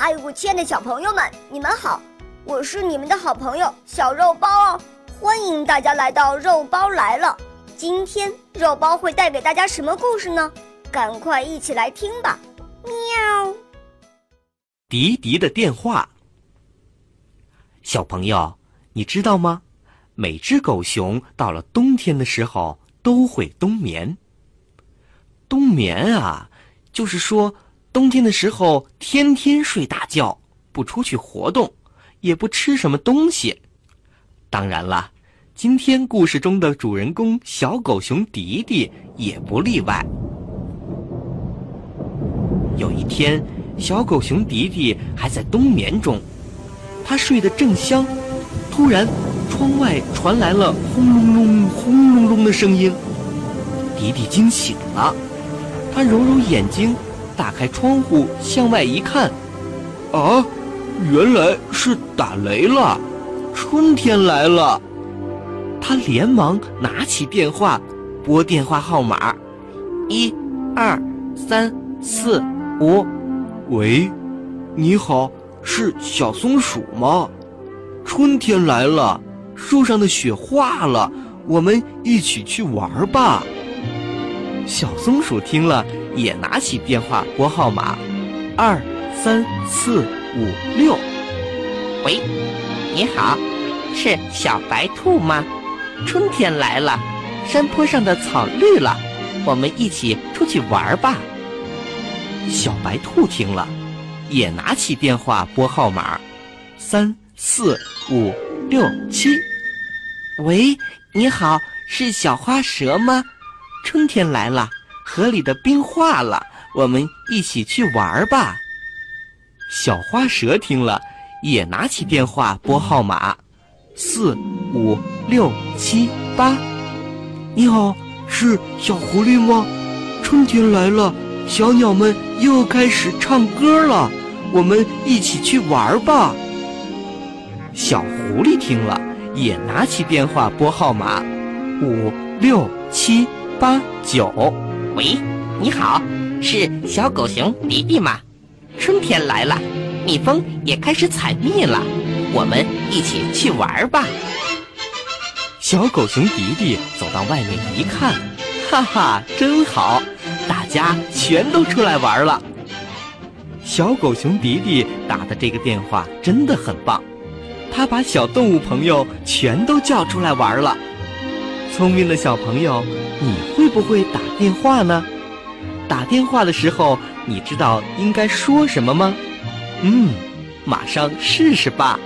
嗨，我亲爱的小朋友们，你们好！我是你们的好朋友小肉包哦，欢迎大家来到肉包来了。今天肉包会带给大家什么故事呢？赶快一起来听吧！喵。迪迪的电话。小朋友，你知道吗？每只狗熊到了冬天的时候都会冬眠。冬眠啊，就是说。冬天的时候，天天睡大觉，不出去活动，也不吃什么东西。当然了，今天故事中的主人公小狗熊迪迪也不例外。有一天，小狗熊迪迪还在冬眠中，他睡得正香，突然，窗外传来了轰隆隆、轰隆隆的声音。迪迪惊醒了，他揉揉眼睛。打开窗户向外一看，啊，原来是打雷了，春天来了。他连忙拿起电话，拨电话号码，一、二、三、四、五。喂，你好，是小松鼠吗？春天来了，树上的雪化了，我们一起去玩吧。小松鼠听了。也拿起电话拨号码，二三四五六。喂，你好，是小白兔吗？春天来了，山坡上的草绿了，我们一起出去玩吧。小白兔听了，也拿起电话拨号码，三四五六七。喂，你好，是小花蛇吗？春天来了。河里的冰化了，我们一起去玩吧。小花蛇听了，也拿起电话拨号码，四五六七八。你好，是小狐狸吗？春天来了，小鸟们又开始唱歌了，我们一起去玩吧。小狐狸听了，也拿起电话拨号码，五六七八九。喂，你好，是小狗熊迪迪吗？春天来了，蜜蜂也开始采蜜了，我们一起去玩吧。小狗熊迪迪走到外面一看，哈哈，真好，大家全都出来玩了。小狗熊迪迪打的这个电话真的很棒，他把小动物朋友全都叫出来玩了。聪明的小朋友。你会不会打电话呢？打电话的时候，你知道应该说什么吗？嗯，马上试试吧。